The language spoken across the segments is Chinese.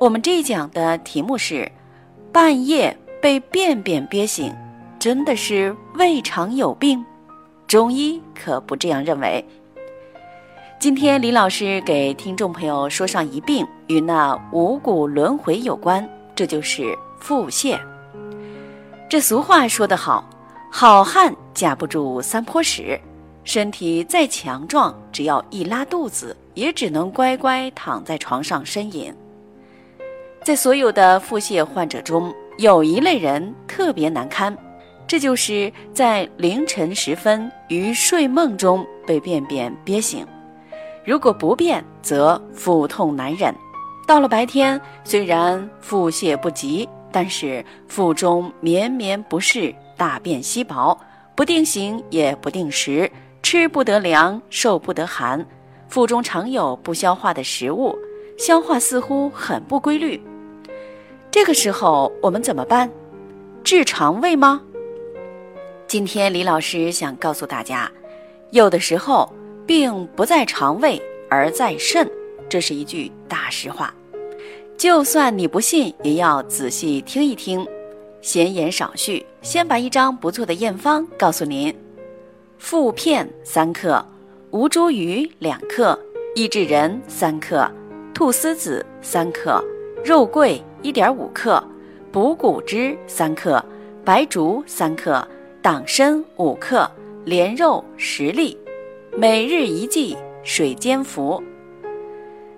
我们这一讲的题目是：半夜被便便憋醒，真的是胃肠有病？中医可不这样认为。今天李老师给听众朋友说上一病，与那五谷轮回有关，这就是腹泻。这俗话说得好，好汉架不住三坡屎，身体再强壮，只要一拉肚子，也只能乖乖躺在床上呻吟。在所有的腹泻患者中，有一类人特别难堪，这就是在凌晨时分于睡梦中被便便憋醒。如果不便，则腹痛难忍；到了白天，虽然腹泻不急，但是腹中绵绵不适，大便稀薄，不定形也不定时，吃不得凉，受不得寒，腹中常有不消化的食物，消化似乎很不规律。这个时候我们怎么办？治肠胃吗？今天李老师想告诉大家，有的时候病不在肠胃而在肾，这是一句大实话。就算你不信，也要仔细听一听。闲言少叙，先把一张不错的验方告诉您：附片三克，吴茱萸两克，益智仁三克，菟丝子三克，肉桂。一点五克，补骨脂三克，白术三克，党参五克，莲肉十粒，每日一剂，水煎服。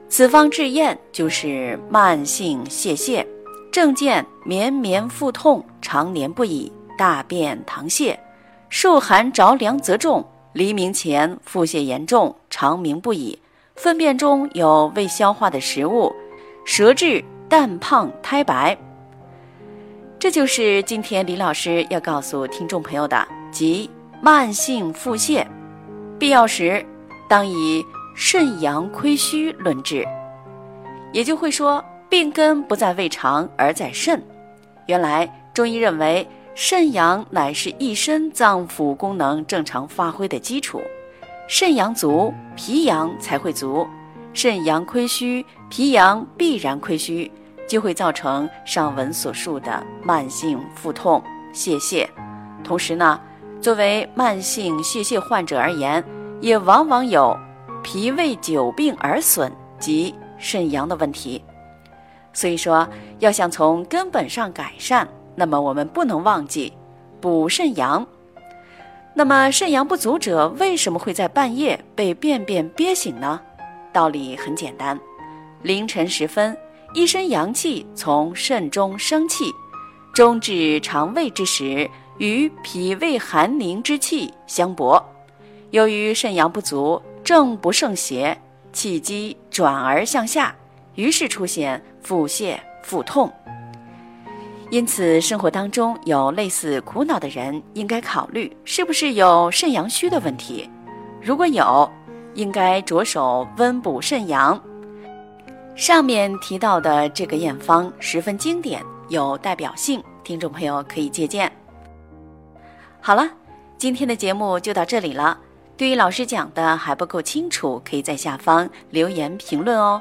此方治验就是慢性泄泻，症见绵绵腹痛，常年不已，大便溏泻，受寒着凉则重，黎明前腹泻严重，长鸣不已，粪便中有未消化的食物，舌质。淡胖苔白，这就是今天李老师要告诉听众朋友的，即慢性腹泻，必要时当以肾阳亏虚论治。也就会说，病根不在胃肠而在肾。原来中医认为，肾阳乃是一身脏腑功能正常发挥的基础，肾阳足，脾阳才会足；肾阳亏虚，脾阳必然亏虚。就会造成上文所述的慢性腹痛、泄泻。同时呢，作为慢性泄泻患者而言，也往往有脾胃久病而损及肾阳的问题。所以说，要想从根本上改善，那么我们不能忘记补肾阳。那么肾阳不足者为什么会在半夜被便便憋醒呢？道理很简单，凌晨时分。一身阳气从肾中生气，中至肠胃之时，与脾胃寒凝之气相搏。由于肾阳不足，正不胜邪，气机转而向下，于是出现腹泻、腹痛。因此，生活当中有类似苦恼的人，应该考虑是不是有肾阳虚的问题。如果有，应该着手温补肾阳。上面提到的这个验方十分经典，有代表性，听众朋友可以借鉴。好了，今天的节目就到这里了。对于老师讲的还不够清楚，可以在下方留言评论哦。